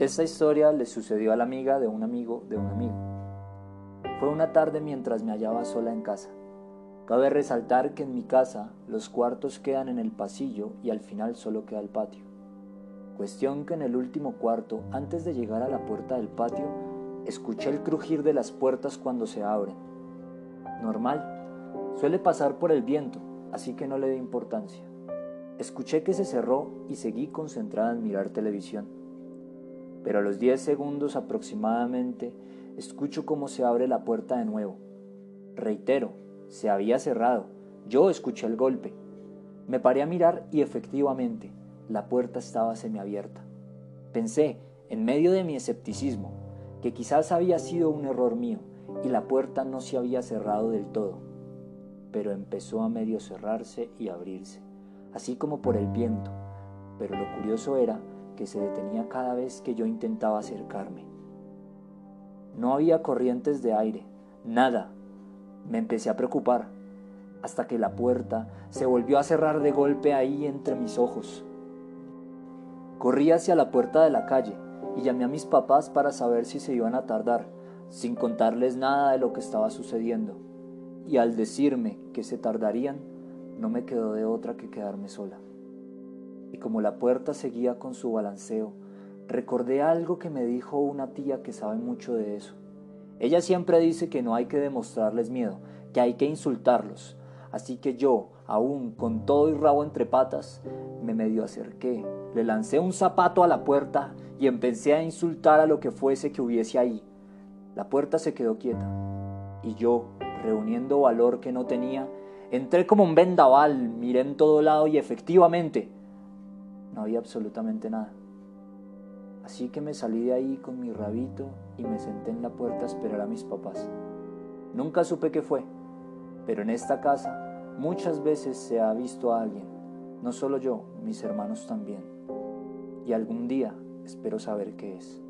Esta historia le sucedió a la amiga de un amigo de un amigo. Fue una tarde mientras me hallaba sola en casa. Cabe resaltar que en mi casa los cuartos quedan en el pasillo y al final solo queda el patio. Cuestión que en el último cuarto, antes de llegar a la puerta del patio, escuché el crujir de las puertas cuando se abren. Normal, suele pasar por el viento, así que no le di importancia. Escuché que se cerró y seguí concentrada en mirar televisión pero a los 10 segundos aproximadamente escucho cómo se abre la puerta de nuevo. Reitero, se había cerrado. Yo escuché el golpe. Me paré a mirar y efectivamente la puerta estaba semiabierta. Pensé, en medio de mi escepticismo, que quizás había sido un error mío y la puerta no se había cerrado del todo, pero empezó a medio cerrarse y abrirse, así como por el viento. Pero lo curioso era que se detenía cada vez que yo intentaba acercarme. No había corrientes de aire, nada. Me empecé a preocupar, hasta que la puerta se volvió a cerrar de golpe ahí entre mis ojos. Corrí hacia la puerta de la calle y llamé a mis papás para saber si se iban a tardar, sin contarles nada de lo que estaba sucediendo. Y al decirme que se tardarían, no me quedó de otra que quedarme sola y como la puerta seguía con su balanceo, recordé algo que me dijo una tía que sabe mucho de eso. Ella siempre dice que no hay que demostrarles miedo, que hay que insultarlos. Así que yo, aún con todo y rabo entre patas, me medio acerqué, le lancé un zapato a la puerta y empecé a insultar a lo que fuese que hubiese ahí. La puerta se quedó quieta y yo, reuniendo valor que no tenía, entré como un vendaval, miré en todo lado y efectivamente no había absolutamente nada. Así que me salí de ahí con mi rabito y me senté en la puerta a esperar a mis papás. Nunca supe qué fue, pero en esta casa muchas veces se ha visto a alguien, no solo yo, mis hermanos también. Y algún día espero saber qué es.